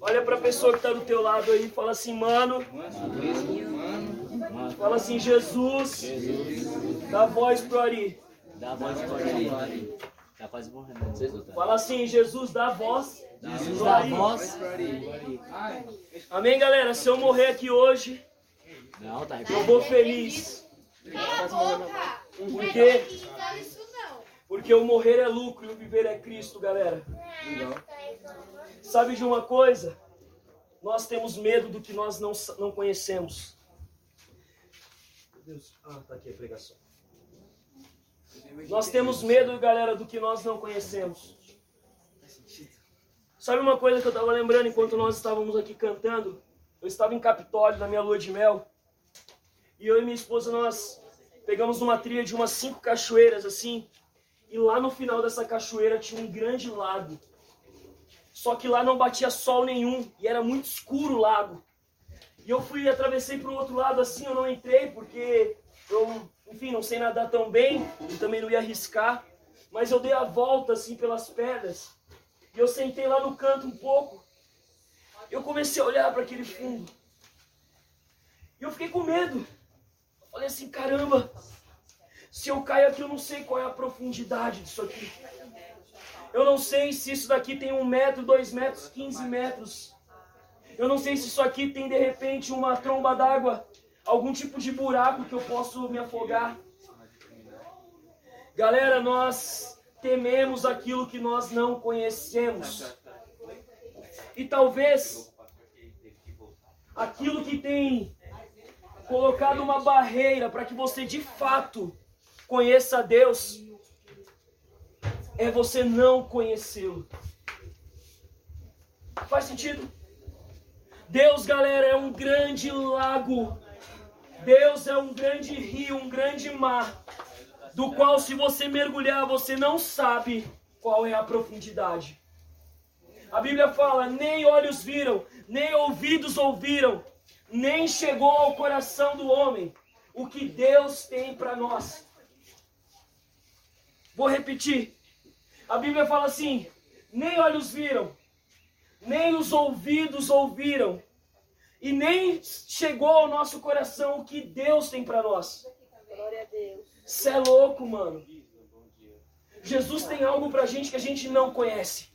Olha para a pessoa que está do teu lado aí e fala assim, mano. Fala assim, Jesus. Dá voz pro Ari. Dá voz pro Ari. Tá quase morrendo. Fala assim, Jesus dá voz. Jesus dá voz. Amém, galera? Se eu morrer aqui hoje, não, tá eu vou feliz. Por quê? Porque o morrer é lucro e o viver é Cristo, galera. Sabe de uma coisa? Nós temos medo do que nós não, não conhecemos. Deus. Ah, tá aqui a pregação. Nós temos medo, galera, do que nós não conhecemos. Sabe uma coisa que eu estava lembrando enquanto nós estávamos aqui cantando? Eu estava em Capitólio, na minha lua de mel. E eu e minha esposa, nós pegamos uma trilha de umas cinco cachoeiras, assim. E lá no final dessa cachoeira tinha um grande lago. Só que lá não batia sol nenhum. E era muito escuro o lago. E eu fui, atravessei para o outro lado assim, eu não entrei porque eu, enfim, não sei nadar tão bem e também não ia arriscar. Mas eu dei a volta assim pelas pedras e eu sentei lá no canto um pouco. Eu comecei a olhar para aquele fundo. E eu fiquei com medo. Falei assim, caramba, se eu cair aqui eu não sei qual é a profundidade disso aqui. Eu não sei se isso daqui tem um metro, dois metros, quinze metros. Eu não sei se isso aqui tem de repente uma tromba d'água, algum tipo de buraco que eu posso me afogar. Galera, nós tememos aquilo que nós não conhecemos. E talvez aquilo que tem colocado uma barreira para que você de fato conheça Deus é você não conhecê-lo. Faz sentido? Deus, galera, é um grande lago. Deus é um grande rio, um grande mar, do qual se você mergulhar, você não sabe qual é a profundidade. A Bíblia fala: nem olhos viram, nem ouvidos ouviram, nem chegou ao coração do homem o que Deus tem para nós. Vou repetir. A Bíblia fala assim: nem olhos viram, nem os ouvidos ouviram, e nem chegou ao nosso coração o que Deus tem para nós. Glória a Deus. Você é louco, mano. Jesus tem algo pra gente que a gente não conhece.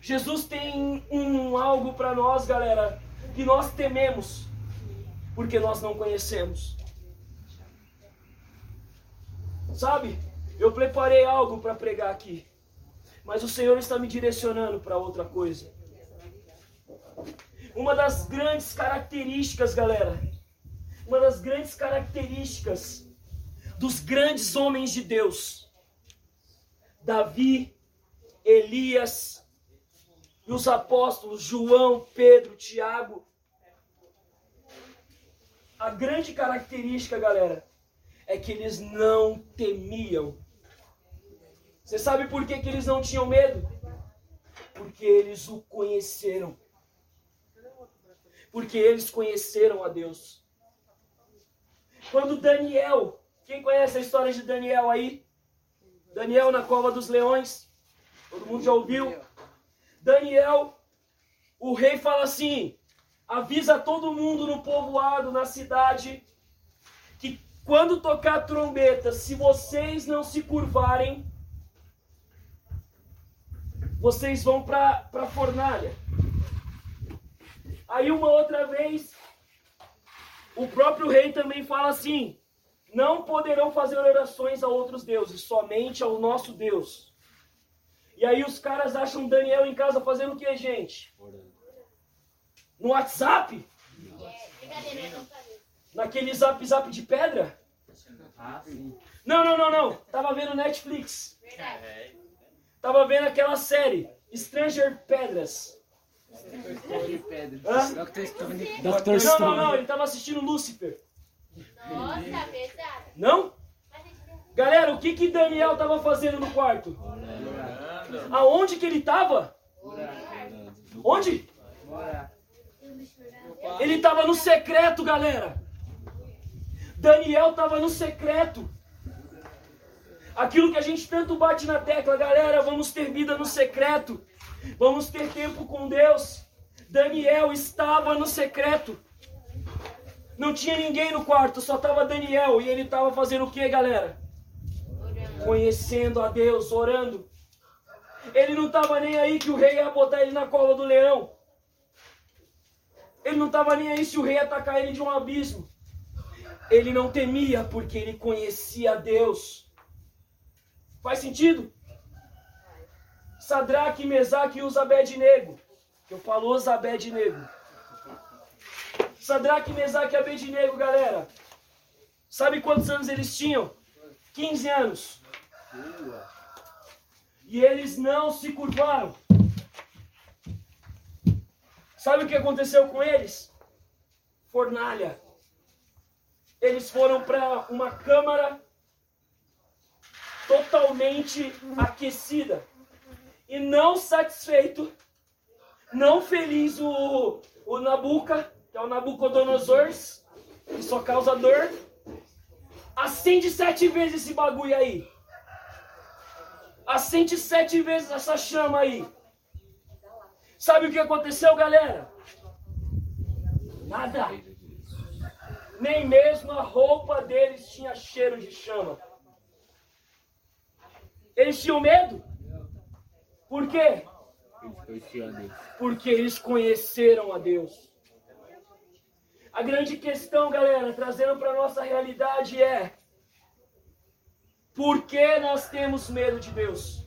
Jesus tem um algo para nós, galera, que nós tememos, porque nós não conhecemos. Sabe? Eu preparei algo para pregar aqui. Mas o Senhor está me direcionando para outra coisa. Uma das grandes características, galera, uma das grandes características dos grandes homens de Deus, Davi, Elias e os apóstolos João, Pedro, Tiago. A grande característica, galera, é que eles não temiam você sabe por que, que eles não tinham medo? Porque eles o conheceram. Porque eles conheceram a Deus. Quando Daniel, quem conhece a história de Daniel aí? Daniel na cova dos leões. Todo mundo já ouviu? Daniel, o rei fala assim: avisa todo mundo no povoado, na cidade, quando tocar a trombeta, se vocês não se curvarem, vocês vão para a fornalha. Aí uma outra vez, o próprio rei também fala assim: não poderão fazer orações a outros deuses, somente ao nosso Deus. E aí os caras acham Daniel em casa fazendo o que, gente? No WhatsApp? Naquele zap zap de pedra? Não, não, não, não. Tava vendo Netflix. Verdade. Tava vendo aquela série, Stranger Pedras. Doctor Stone. Não, não, não, ele tava assistindo Lucifer. Nossa, pesado. Não? Galera, o que que Daniel tava fazendo no quarto? Aonde que ele tava? Onde? Ele tava no secreto, galera. Daniel tava no secreto. Aquilo que a gente tanto bate na tecla, galera, vamos ter vida no secreto. Vamos ter tempo com Deus. Daniel estava no secreto. Não tinha ninguém no quarto, só estava Daniel. E ele estava fazendo o que, galera? Conhecendo a Deus, orando. Ele não estava nem aí que o rei ia botar ele na cola do leão. Ele não estava nem aí se o rei atacar ele de um abismo. Ele não temia porque ele conhecia Deus. Faz sentido? Sadraque, Mesaque e os Abednego. Eu falo os Abednego. Sadraque, Mesaque e Abednego, galera. Sabe quantos anos eles tinham? 15 anos. E eles não se curvaram. Sabe o que aconteceu com eles? Fornalha. Eles foram para uma câmara totalmente aquecida. E não satisfeito, não feliz o, o Nabuca, que é o Nabucodonosor, que só causa dor. Acende sete vezes esse bagulho aí. Acende sete vezes essa chama aí. Sabe o que aconteceu, galera? Nada. Nem mesmo a roupa deles tinha cheiro de chama. Eles tinham medo. Por quê? Porque eles conheceram a Deus. A grande questão, galera, trazendo para nossa realidade é: por que nós temos medo de Deus?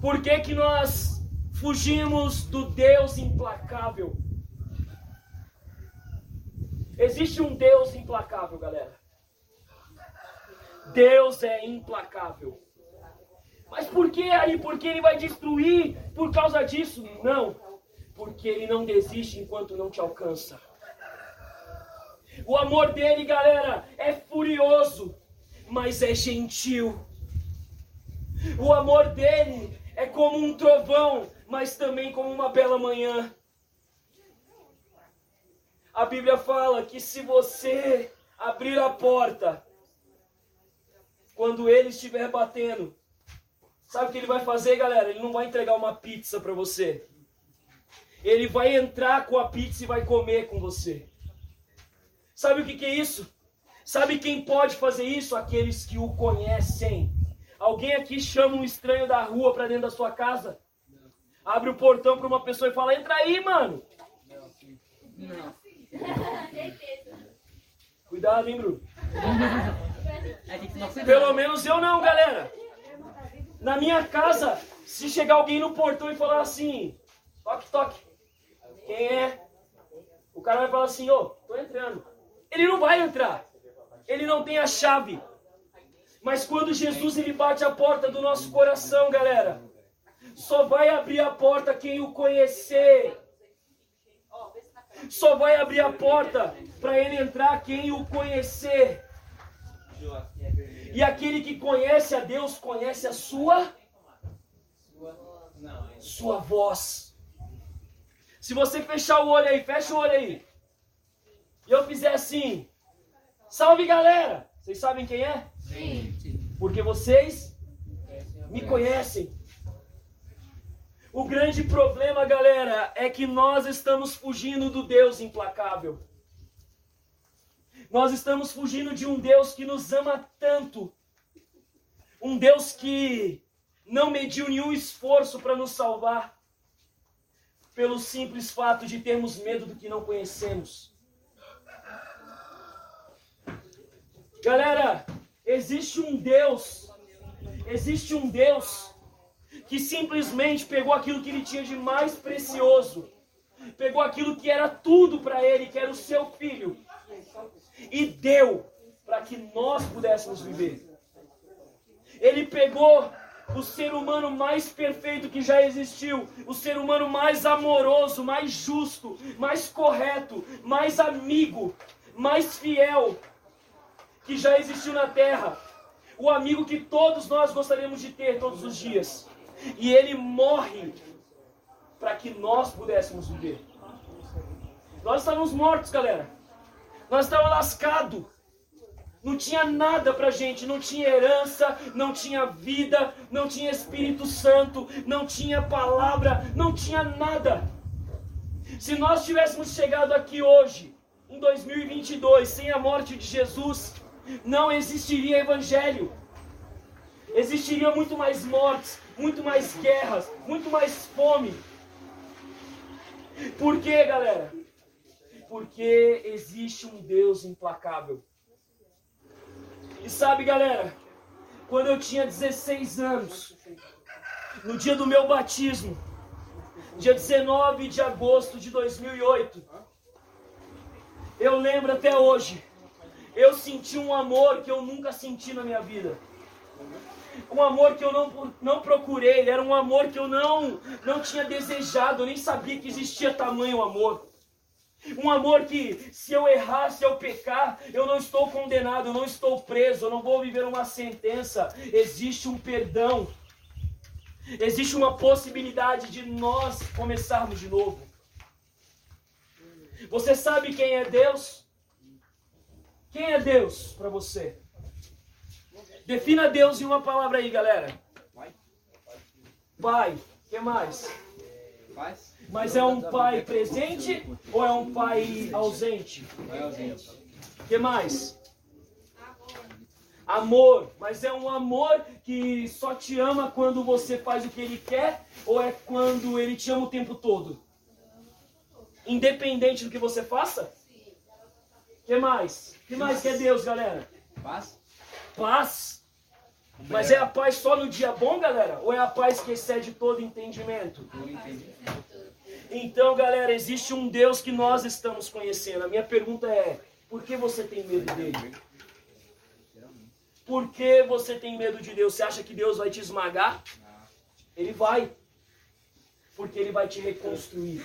Por que, que nós fugimos do Deus implacável? Existe um Deus implacável, galera. Deus é implacável. Mas por que aí? Porque ele vai destruir por causa disso? Não. Porque ele não desiste enquanto não te alcança. O amor dele, galera, é furioso, mas é gentil. O amor dele é como um trovão, mas também como uma bela manhã. A Bíblia fala que se você abrir a porta, quando ele estiver batendo, sabe o que ele vai fazer, galera? Ele não vai entregar uma pizza para você. Ele vai entrar com a pizza e vai comer com você. Sabe o que, que é isso? Sabe quem pode fazer isso? Aqueles que o conhecem. Alguém aqui chama um estranho da rua para dentro da sua casa? Abre o portão para uma pessoa e fala: Entra aí, mano. Não. Cuidado, hein, Bruno? Pelo menos eu não, galera. Na minha casa, se chegar alguém no portão e falar assim: Toque, toque. Quem é? O cara vai falar assim: Ô, oh, tô entrando. Ele não vai entrar. Ele não tem a chave. Mas quando Jesus ele bate a porta do nosso coração, galera, só vai abrir a porta quem o conhecer. Só vai abrir a porta para ele entrar quem o conhecer. E aquele que conhece a Deus conhece a sua sua voz. Se você fechar o olho aí, fecha o olho aí e eu fizer assim: Salve galera! Vocês sabem quem é? Sim. Porque vocês me conhecem. O grande problema, galera, é que nós estamos fugindo do Deus implacável. Nós estamos fugindo de um Deus que nos ama tanto. Um Deus que não mediu nenhum esforço para nos salvar. Pelo simples fato de termos medo do que não conhecemos. Galera, existe um Deus, existe um Deus que simplesmente pegou aquilo que ele tinha de mais precioso, pegou aquilo que era tudo para ele, que era o seu filho, e deu para que nós pudéssemos viver. Ele pegou o ser humano mais perfeito que já existiu, o ser humano mais amoroso, mais justo, mais correto, mais amigo, mais fiel, que já existiu na terra, o amigo que todos nós gostaríamos de ter todos os dias. E ele morre para que nós pudéssemos viver. Nós estávamos mortos, galera. Nós estávamos lascados. Não tinha nada pra gente, não tinha herança, não tinha vida, não tinha Espírito Santo, não tinha palavra, não tinha nada. Se nós tivéssemos chegado aqui hoje, em 2022, sem a morte de Jesus, não existiria evangelho. Existiria muito mais mortes, muito mais guerras, muito mais fome. Por quê, galera? Porque existe um Deus implacável. E sabe, galera, quando eu tinha 16 anos, no dia do meu batismo, dia 19 de agosto de 2008, eu lembro até hoje, eu senti um amor que eu nunca senti na minha vida. Um amor que eu não, não procurei, era um amor que eu não, não tinha desejado, eu nem sabia que existia tamanho amor. Um amor que, se eu errar, se eu pecar, eu não estou condenado, eu não estou preso, eu não vou viver uma sentença. Existe um perdão. Existe uma possibilidade de nós começarmos de novo. Você sabe quem é Deus? Quem é Deus para você? Defina Deus em uma palavra aí, galera. Pai. O que mais? Mas é um pai presente ou é um pai ausente? Pai ausente. O que mais? Amor. Mas é um amor que só te ama quando você faz o que ele quer ou é quando ele te ama o tempo todo? Independente do que você faça? O que mais? O que mais que é Deus, galera? Paz? Paz. Mas é a paz só no dia bom, galera? Ou é a paz que excede todo entendimento? Eu entendi. Então, galera, existe um Deus que nós estamos conhecendo. A minha pergunta é: por que você tem medo dele? Por que você tem medo de Deus? Você acha que Deus vai te esmagar? Ele vai. Porque ele vai te reconstruir.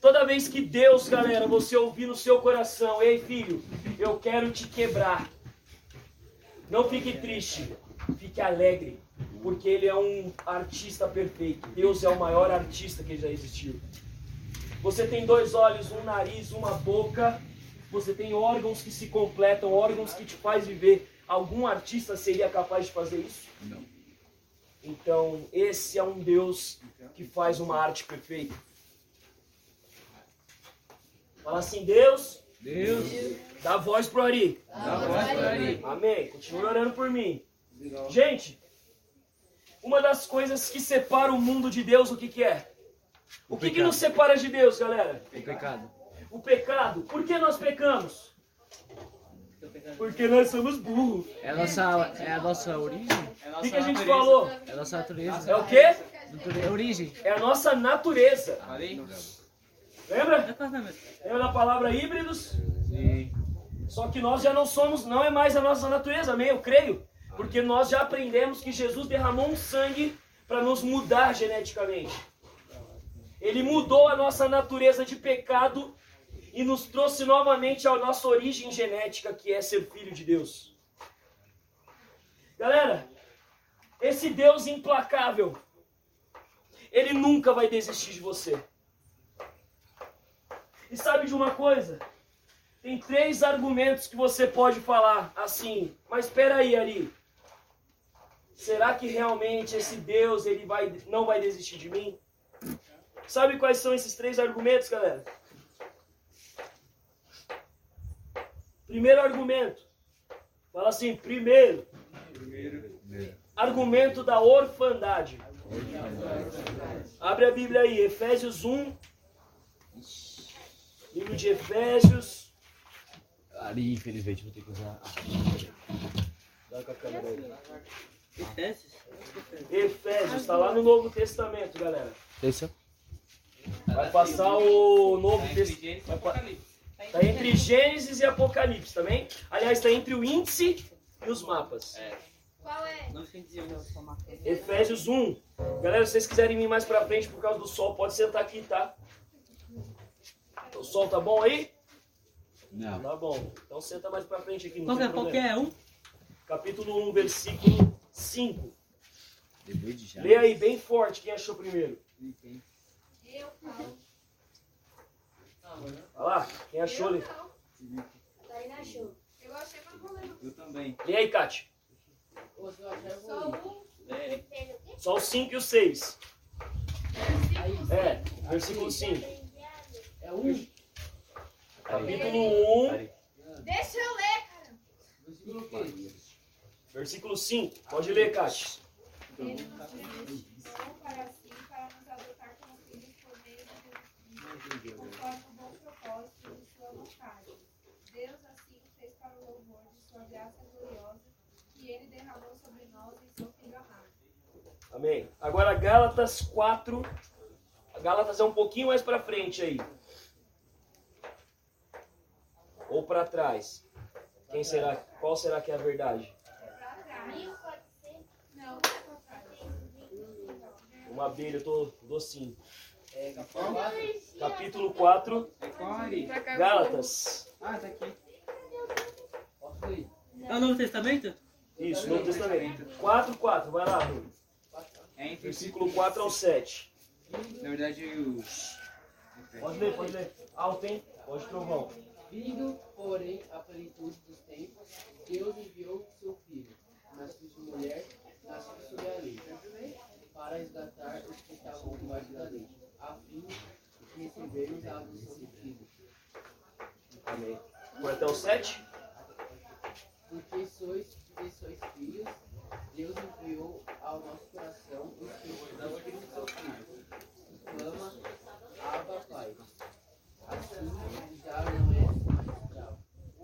Toda vez que Deus, galera, você ouvir no seu coração, ei filho, eu quero te quebrar. Não fique triste, fique alegre, porque ele é um artista perfeito. Deus é o maior artista que já existiu. Você tem dois olhos, um nariz, uma boca. Você tem órgãos que se completam, órgãos que te faz viver. Algum artista seria capaz de fazer isso? Não. Então, esse é um Deus que faz uma arte perfeita. Fala assim, Deus, Deus, dá voz pro Ari. dá voz para Ari. Amém. Continue orando por mim. Gente, uma das coisas que separa o mundo de Deus, o que, que é? O, que, que pecado. nos separa de Deus, galera? O pecado. O pecado. Por que nós pecamos? Porque nós somos burros. É a nossa, é a nossa origem? O que, que a gente falou? É a nossa natureza. É o quê? Nature- origem. É a nossa natureza. Lembra? Sim. Lembra da palavra híbridos? Só que nós já não somos, não é mais a nossa natureza, amém? Eu creio. Porque nós já aprendemos que Jesus derramou um sangue para nos mudar geneticamente. Ele mudou a nossa natureza de pecado e nos trouxe novamente à nossa origem genética, que é ser filho de Deus. Galera, esse Deus implacável, ele nunca vai desistir de você. E sabe de uma coisa? Tem três argumentos que você pode falar assim, mas espera aí. Será que realmente esse Deus ele vai, não vai desistir de mim? Sabe quais são esses três argumentos, galera? Primeiro argumento. Fala assim, primeiro. Argumento da orfandade. Abre a Bíblia aí, Efésios 1. Livro de Efésios. Ali, infelizmente, vou ter que usar. Dá com a câmera aí. Efésios, está lá no Novo Testamento, galera. Esse Vai passar o Novo Testamento. Está entre Gênesis e Apocalipse também. Aliás, está entre o índice e os mapas. Qual é? Efésios 1. Galera, se vocês quiserem vir mais pra frente por causa do sol, pode sentar aqui, tá? O sol tá bom aí? Não. Tá bom. Então senta mais pra frente aqui. Não Qual é problema. qualquer um? Capítulo 1, versículo 5. Depois de já. Lê aí bem forte quem achou primeiro. Eu não. Vai lá, quem achou. Eu não. Daí achou. Eu achei também. Lê aí, Kátia. Eu eu Só um. O 5 e o 6. Aí, É, versículo 5. É um. Capítulo 1, Deixa eu ler, cara. Versículo o quê? versículo 5. Pode ler, Kátia. Ele nos predestinou para si, para nos adotar como filhos por meio de Jesus Cristo, conforme o bom propósito de sua vontade. Deus assim fez para o louvor de sua graça gloriosa, que ele derramou sobre nós em seu Filho amado. Amém. Agora Gálatas 4. Gálatas é um pouquinho mais pra frente aí. Ou pra trás. Quem será? Qual será que é a verdade? Uma abelha, eu tô docinho. Capítulo 4. Capítulo 4, É qual ali? Gálatas. Ah, tá aqui. É o Novo Testamento? Isso, Novo Testamento. 4, 4. Vai lá, Rui. É Versículo 4 ao 7. Na verdade, o. Pode ler, pode ler. Alto, hein? Pode trovão. Vindo, porém, a plenitude dos tempos, Deus enviou seu filho, nascido de mulher, nascido sob a lei, para resgatar os que estavam debaixo da lei, a fim de recebermos a adoção de filhos. Amém. Foi até o 7? Porque sois, porque sois filhos, Deus enviou ao nosso coração o Espírito o Espírito seu Filho, que clama, Abba, Pai. Assim, já não és mais escravo,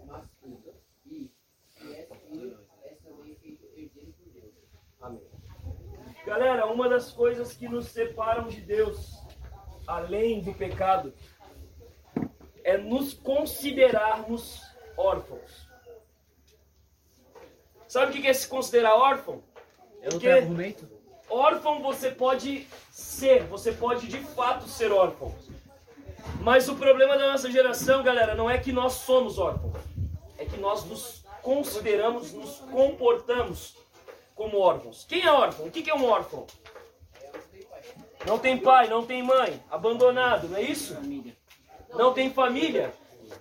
mas filho. E, se és filho, és também feito herdeiro por Deus. Amém. Das coisas que nos separam de Deus, além do pecado, é nos considerarmos órfãos. Sabe o que é se considerar órfão? É outro Porque argumento? órfão você pode ser, você pode de fato ser órfão. Mas o problema da nossa geração, galera, não é que nós somos órfãos. É que nós nos consideramos, nos comportamos como órfãos. Quem é órfão? O que é um órfão? Não tem pai, não tem mãe, abandonado, não é isso? Não tem família.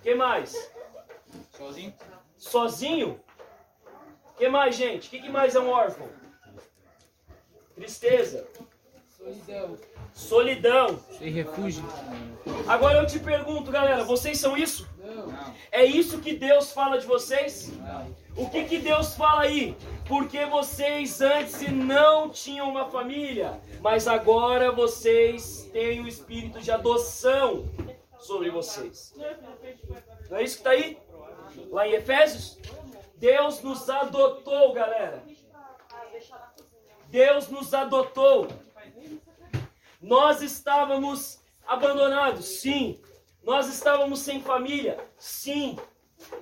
que mais? Sozinho? Sozinho. que mais, gente? O que, que mais é um órfão? Tristeza, Solidão. Solidão. Sem refúgio. Agora eu te pergunto, galera, vocês são isso? Não. É isso que Deus fala de vocês? Não. O que, que Deus fala aí? Porque vocês antes não tinham uma família, mas agora vocês têm o espírito de adoção sobre vocês. Não é isso que está aí? Lá em Efésios? Deus nos adotou, galera. Deus nos adotou. Nós estávamos abandonados, sim. Nós estávamos sem família, sim.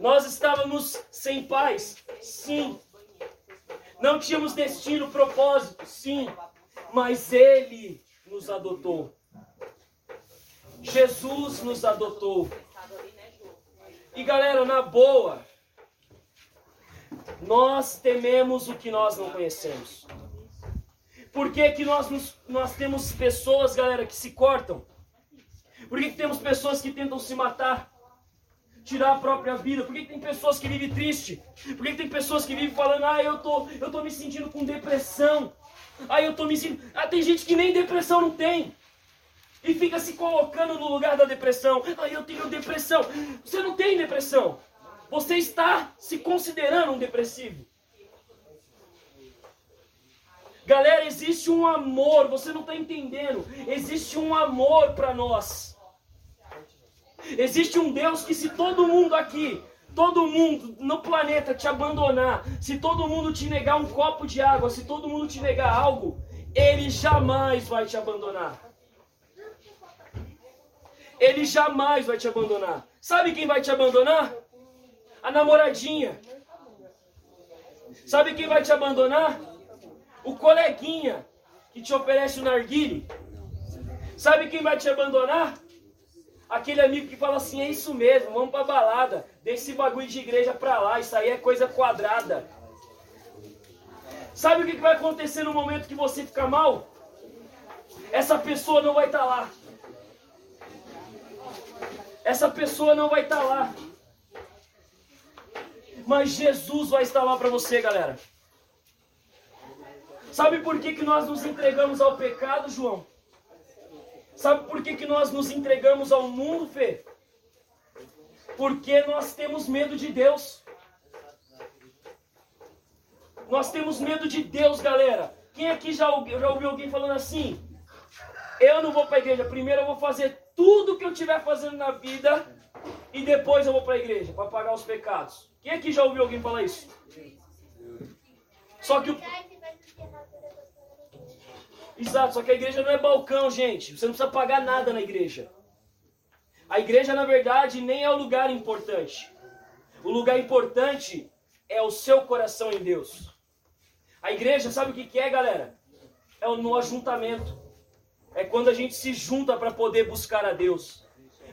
Nós estávamos sem paz, sim. Não tínhamos destino, propósito, sim. Mas Ele nos adotou. Jesus nos adotou. E galera, na boa, nós tememos o que nós não conhecemos. Por que, que nós, nos- nós temos pessoas, galera, que se cortam? Por que, que temos pessoas que tentam se matar? Tirar a própria vida? Por que, que tem pessoas que vivem triste? Por que, que tem pessoas que vivem falando, ah, eu tô, eu tô me sentindo com depressão? Ah, eu tô me sentindo. Ah, tem gente que nem depressão não tem. E fica se colocando no lugar da depressão. Ah, eu tenho depressão. Você não tem depressão. Você está se considerando um depressivo. Galera, existe um amor, você não está entendendo. Existe um amor para nós. Existe um Deus que, se todo mundo aqui, todo mundo no planeta te abandonar, se todo mundo te negar um copo de água, se todo mundo te negar algo, Ele jamais vai te abandonar. Ele jamais vai te abandonar. Sabe quem vai te abandonar? A namoradinha. Sabe quem vai te abandonar? O coleguinha que te oferece o narguile. Sabe quem vai te abandonar? Aquele amigo que fala assim, é isso mesmo, vamos pra balada. Deixa esse bagulho de igreja pra lá, isso aí é coisa quadrada. Sabe o que vai acontecer no momento que você ficar mal? Essa pessoa não vai estar lá. Essa pessoa não vai estar lá. mas Jesus vai estar lá para você, galera. Sabe por que, que nós nos entregamos ao pecado, João? Sabe por que, que nós nos entregamos ao mundo, Fê? Porque nós temos medo de Deus. Nós temos medo de Deus, galera. Quem aqui já, já ouviu alguém falando assim? Eu não vou para a igreja. Primeiro eu vou fazer tudo que eu estiver fazendo na vida e depois eu vou para a igreja para pagar os pecados. Quem aqui já ouviu alguém falar isso? Só que o Exato, só que a igreja não é balcão, gente. Você não precisa pagar nada na igreja. A igreja, na verdade, nem é o lugar importante. O lugar importante é o seu coração em Deus. A igreja, sabe o que é, galera? É no ajuntamento. É quando a gente se junta para poder buscar a Deus.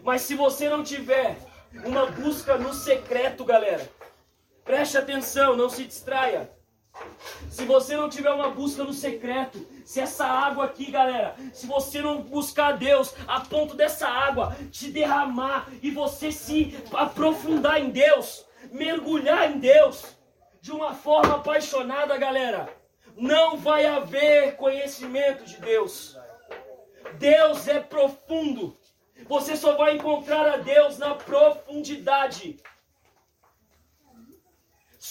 Mas se você não tiver uma busca no secreto, galera, preste atenção, não se distraia. Se você não tiver uma busca no secreto, se essa água aqui, galera, se você não buscar Deus a ponto dessa água te derramar e você se aprofundar em Deus, mergulhar em Deus de uma forma apaixonada, galera, não vai haver conhecimento de Deus. Deus é profundo. Você só vai encontrar a Deus na profundidade.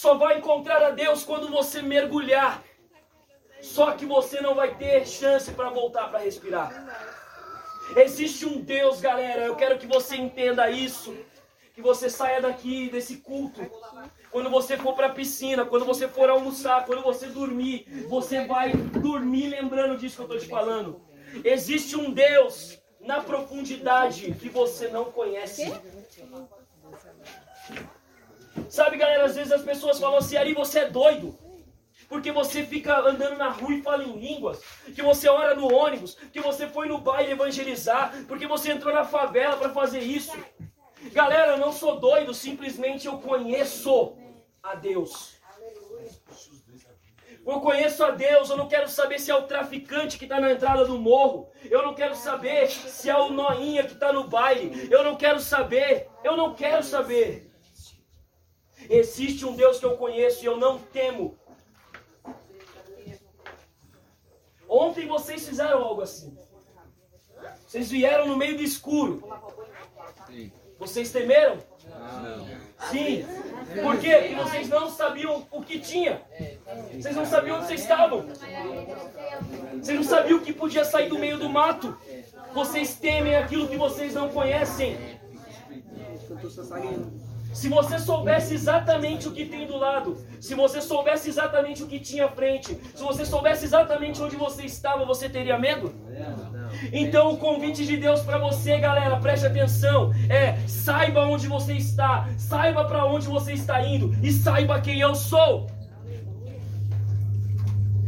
Só vai encontrar a Deus quando você mergulhar. Só que você não vai ter chance para voltar para respirar. Existe um Deus, galera. Eu quero que você entenda isso. Que você saia daqui desse culto. Quando você for para a piscina, quando você for almoçar, quando você dormir, você vai dormir lembrando disso que eu estou te falando. Existe um Deus na profundidade que você não conhece. Sabe, galera, às vezes as pessoas falam assim, Ari, você é doido. Porque você fica andando na rua e fala em línguas. Que você ora no ônibus. Que você foi no baile evangelizar. Porque você entrou na favela para fazer isso. Galera, eu não sou doido. Simplesmente eu conheço a Deus. Eu conheço a Deus, eu não quero saber se é o traficante que está na entrada do morro. Eu não quero saber se é o noinha que está no baile. Eu não quero saber. Eu não quero saber. Existe um Deus que eu conheço e eu não temo. Ontem vocês fizeram algo assim. Vocês vieram no meio do escuro. Vocês temeram? Sim. Por quê? Porque vocês não sabiam o que tinha. Vocês não sabiam onde vocês estavam. Vocês não sabiam o que podia sair do meio do mato. Vocês temem aquilo que vocês não conhecem. Se você soubesse exatamente o que tem do lado, se você soubesse exatamente o que tinha à frente, se você soubesse exatamente onde você estava, você teria medo? Então o convite de Deus para você, galera, preste atenção, é saiba onde você está, saiba para onde você está indo e saiba quem eu sou.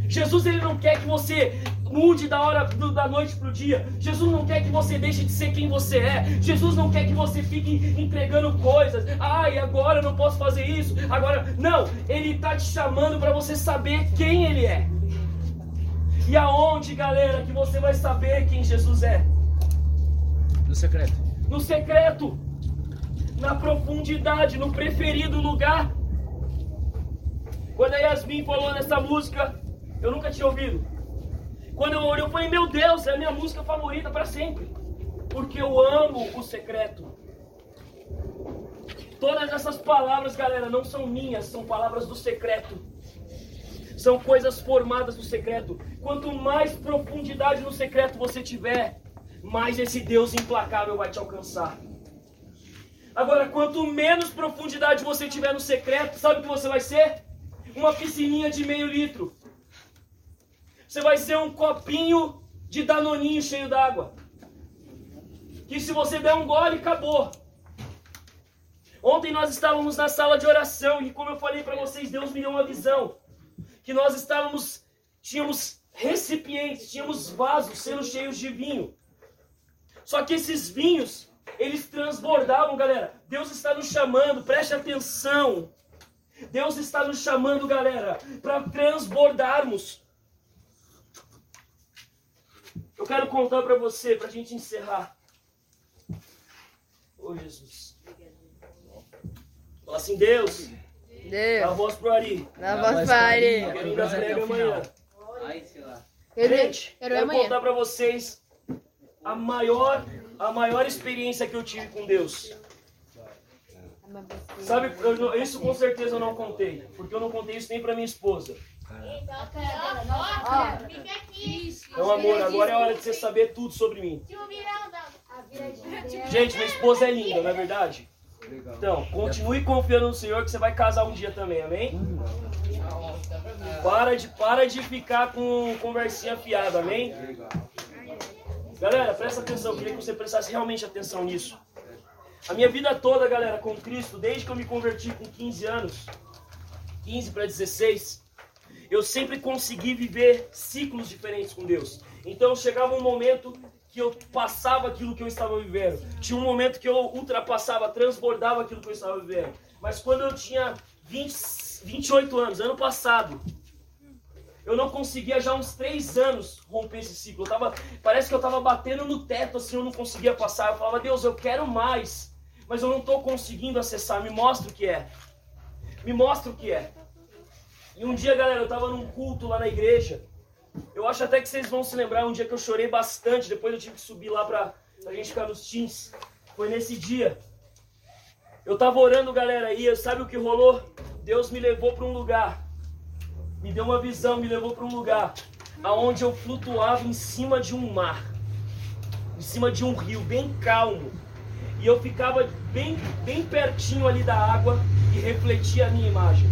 Jesus ele não quer que você mude da hora da noite pro dia. Jesus não quer que você deixe de ser quem você é. Jesus não quer que você fique entregando coisas. Ai, agora eu não posso fazer isso. Agora não, ele tá te chamando para você saber quem ele é. E aonde, galera, que você vai saber quem Jesus é? No secreto. No secreto, na profundidade, no preferido lugar. Quando a Yasmin falou nessa música, eu nunca tinha ouvido. Quando eu olhei, eu falei, meu Deus, é a minha música favorita para sempre. Porque eu amo o secreto. Todas essas palavras, galera, não são minhas, são palavras do secreto. São coisas formadas no secreto. Quanto mais profundidade no secreto você tiver, mais esse Deus implacável vai te alcançar. Agora, quanto menos profundidade você tiver no secreto, sabe o que você vai ser? Uma piscininha de meio litro. Você vai ser um copinho de danoninho cheio d'água. Que se você der um gole, acabou. Ontem nós estávamos na sala de oração e como eu falei para vocês, Deus me deu uma visão que nós estávamos tínhamos recipientes, tínhamos vasos sendo cheios de vinho. Só que esses vinhos, eles transbordavam, galera. Deus está nos chamando, preste atenção. Deus está nos chamando, galera, para transbordarmos. Eu quero contar para você, para a gente encerrar. Ô Jesus. Fala assim, Deus, Dá a Deus. voz pro Ari. Dá Dá voz pra Ari. Ari. Ele ainda Depois até prega o final. amanhã. Ai, sei lá. Quero Gente, quero ver quero amanhã. contar pra vocês a maior, a maior experiência que eu tive com Deus. Sabe, eu isso com certeza eu não contei, porque eu não contei isso nem pra minha esposa. Então, amor, agora é a hora de você saber tudo sobre mim. Gente, minha esposa é linda, não é verdade? Então, continue confiando no Senhor que você vai casar um dia também, amém? Para de, para de ficar com conversinha fiada, amém? Galera, presta atenção, eu queria que você prestasse realmente atenção nisso. A minha vida toda, galera, com Cristo, desde que eu me converti com 15 anos, 15 para 16, eu sempre consegui viver ciclos diferentes com Deus. Então chegava um momento que eu passava aquilo que eu estava vivendo. Tinha um momento que eu ultrapassava, transbordava aquilo que eu estava vivendo. Mas quando eu tinha 20, 28 anos, ano passado, eu não conseguia já uns três anos romper esse ciclo. Eu tava, parece que eu tava batendo no teto, assim, eu não conseguia passar. Eu falava, Deus, eu quero mais, mas eu não tô conseguindo acessar. Me mostra o que é. Me mostra o que é. E um dia, galera, eu tava num culto lá na igreja. Eu acho até que vocês vão se lembrar um dia que eu chorei bastante. Depois eu tive que subir lá pra, pra gente ficar nos teens. Foi nesse dia. Eu tava orando, galera, e sabe o que rolou? Deus me levou para um lugar me deu uma visão, me levou para um lugar aonde eu flutuava em cima de um mar, em cima de um rio bem calmo. E eu ficava bem, bem pertinho ali da água e refletia a minha imagem.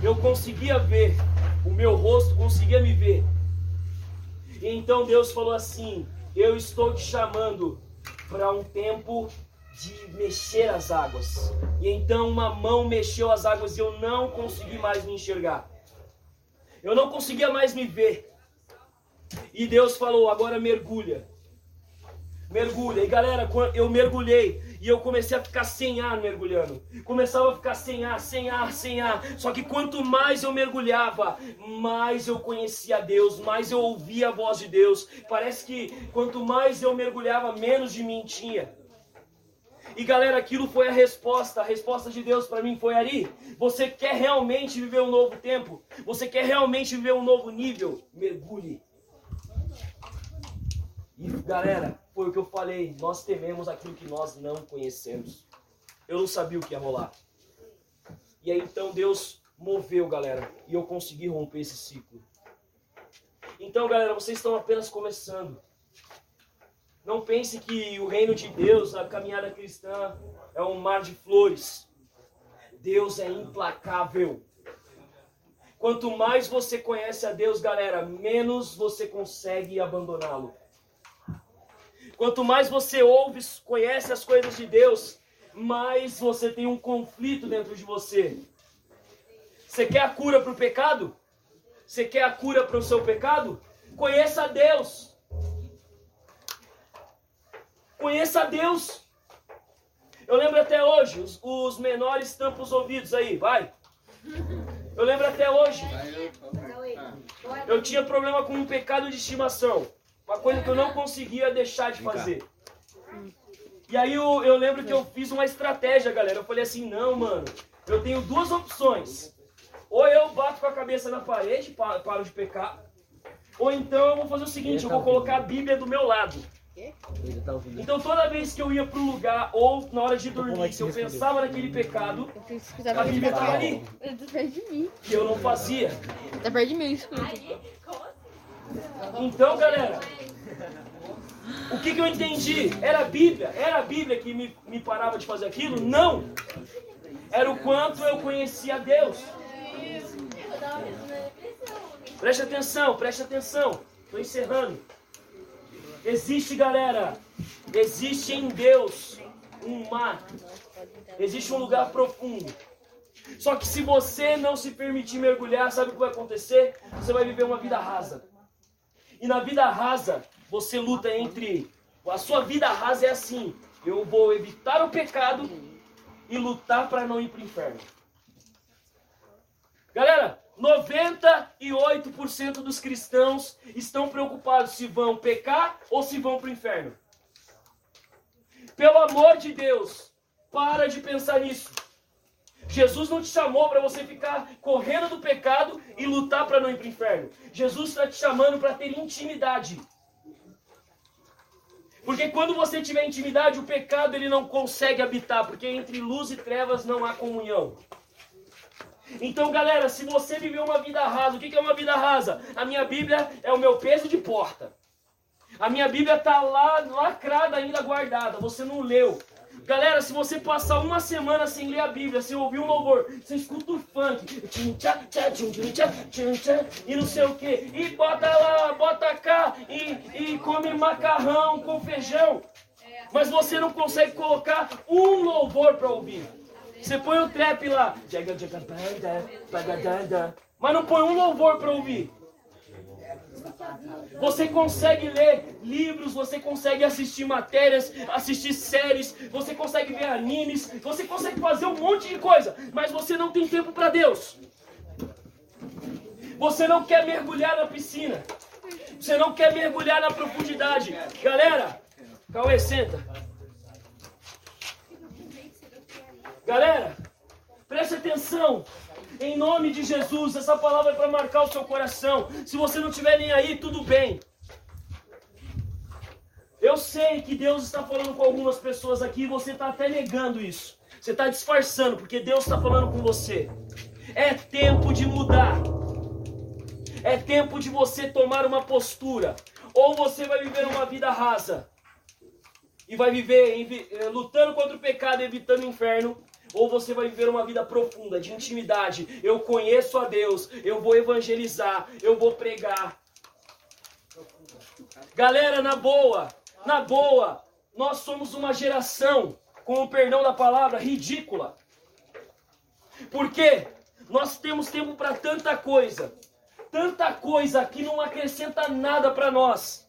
Eu conseguia ver o meu rosto, conseguia me ver. E então Deus falou assim: Eu estou te chamando para um tempo de mexer as águas. E então uma mão mexeu as águas e eu não consegui mais me enxergar. Eu não conseguia mais me ver. E Deus falou: agora mergulha. Mergulha. E galera, eu mergulhei e eu comecei a ficar sem ar mergulhando. Começava a ficar sem ar, sem ar, sem ar. Só que quanto mais eu mergulhava, mais eu conhecia Deus, mais eu ouvia a voz de Deus. Parece que quanto mais eu mergulhava, menos de mim tinha. E galera, aquilo foi a resposta. A resposta de Deus para mim foi ali. Você quer realmente viver um novo tempo? Você quer realmente viver um novo nível? Mergulhe. E galera, foi o que eu falei. Nós tememos aquilo que nós não conhecemos. Eu não sabia o que ia rolar. E aí então Deus moveu, galera, e eu consegui romper esse ciclo. Então, galera, vocês estão apenas começando. Não pense que o reino de Deus, a caminhada cristã, é um mar de flores. Deus é implacável. Quanto mais você conhece a Deus, galera, menos você consegue abandoná-lo. Quanto mais você ouve, conhece as coisas de Deus, mais você tem um conflito dentro de você. Você quer a cura para o pecado? Você quer a cura para o seu pecado? Conheça a Deus. Conheça a Deus. Eu lembro até hoje, os, os menores tampam os ouvidos aí, vai. Eu lembro até hoje. Eu tinha problema com um pecado de estimação. Uma coisa que eu não conseguia deixar de fazer. E aí eu, eu lembro que eu fiz uma estratégia, galera. Eu falei assim, não, mano, eu tenho duas opções. Ou eu bato com a cabeça na parede, pa- paro de pecar. Ou então eu vou fazer o seguinte, eu vou colocar a Bíblia do meu lado. Ele tá ouvindo. Então toda vez que eu ia pro lugar ou na hora de dormir, se eu pensava naquele pecado, a Bíblia estava ali. Ele tá perto de mim. E eu não fazia. Tá perto de mim, escuta. Então, galera, o que, que eu entendi? Era a Bíblia? Era a Bíblia que me, me parava de fazer aquilo? Não! Era o quanto eu conhecia Deus. Preste atenção, preste atenção. Estou encerrando. Existe, galera, existe em Deus um mar. Existe um lugar profundo. Só que se você não se permitir mergulhar, sabe o que vai acontecer? Você vai viver uma vida rasa. E na vida rasa, você luta entre. A sua vida rasa é assim: eu vou evitar o pecado e lutar para não ir para o inferno. Galera, 98% dos cristãos estão preocupados se vão pecar ou se vão para o inferno. Pelo amor de Deus, para de pensar nisso. Jesus não te chamou para você ficar correndo do pecado e lutar para não ir para o inferno. Jesus está te chamando para ter intimidade. Porque quando você tiver intimidade, o pecado ele não consegue habitar, porque entre luz e trevas não há comunhão. Então, galera, se você viveu uma vida rasa, o que é uma vida rasa? A minha Bíblia é o meu peso de porta. A minha Bíblia está lá, lacrada ainda guardada. Você não leu. Galera, se você passar uma semana sem ler a Bíblia, sem ouvir um louvor, você escuta o funk, e não sei o que, e bota lá, bota cá, e, e come macarrão com feijão, mas você não consegue colocar um louvor para ouvir. Você põe o trap lá, mas não põe um louvor para ouvir. Você consegue ler livros, você consegue assistir matérias, assistir séries, você consegue ver animes, você consegue fazer um monte de coisa, mas você não tem tempo para Deus. Você não quer mergulhar na piscina. Você não quer mergulhar na profundidade. Galera, Cauê, senta. Galera, preste atenção. Em nome de Jesus, essa palavra é para marcar o seu coração. Se você não tiver nem aí, tudo bem. Eu sei que Deus está falando com algumas pessoas aqui e você está até negando isso. Você está disfarçando, porque Deus está falando com você. É tempo de mudar. É tempo de você tomar uma postura. Ou você vai viver uma vida rasa e vai viver eh, lutando contra o pecado, evitando o inferno, ou você vai viver uma vida profunda, de intimidade. Eu conheço a Deus, eu vou evangelizar, eu vou pregar. Galera, na boa, na boa, nós somos uma geração, com o perdão da palavra, ridícula. Por quê? Nós temos tempo para tanta coisa, tanta coisa que não acrescenta nada para nós.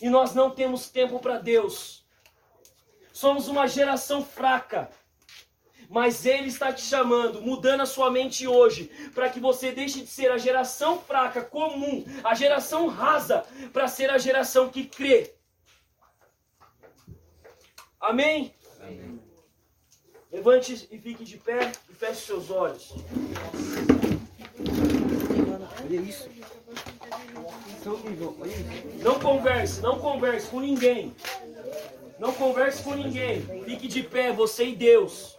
E nós não temos tempo para Deus. Somos uma geração fraca, mas Ele está te chamando, mudando a sua mente hoje, para que você deixe de ser a geração fraca, comum, a geração rasa, para ser a geração que crê. Amém? Amém? Levante e fique de pé e feche seus olhos. Olha isso. Não converse, não converse com ninguém. Não converse com ninguém. Fique de pé, você e Deus.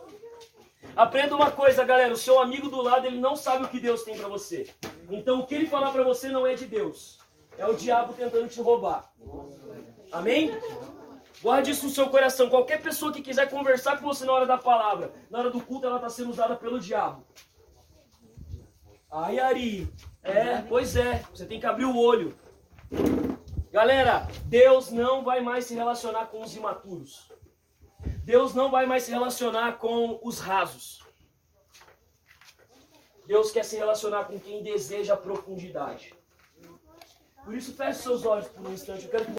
Aprenda uma coisa, galera, o seu amigo do lado, ele não sabe o que Deus tem para você. Então o que ele falar para você não é de Deus. É o diabo tentando te roubar. Amém? Guarde isso no seu coração. Qualquer pessoa que quiser conversar com você na hora da palavra, na hora do culto, ela está sendo usada pelo diabo. Ai, Ari. É, pois é. Você tem que abrir o olho. Galera, Deus não vai mais se relacionar com os imaturos. Deus não vai mais se relacionar com os rasos. Deus quer se relacionar com quem deseja profundidade. Por isso, feche seus olhos por um instante. Eu quero que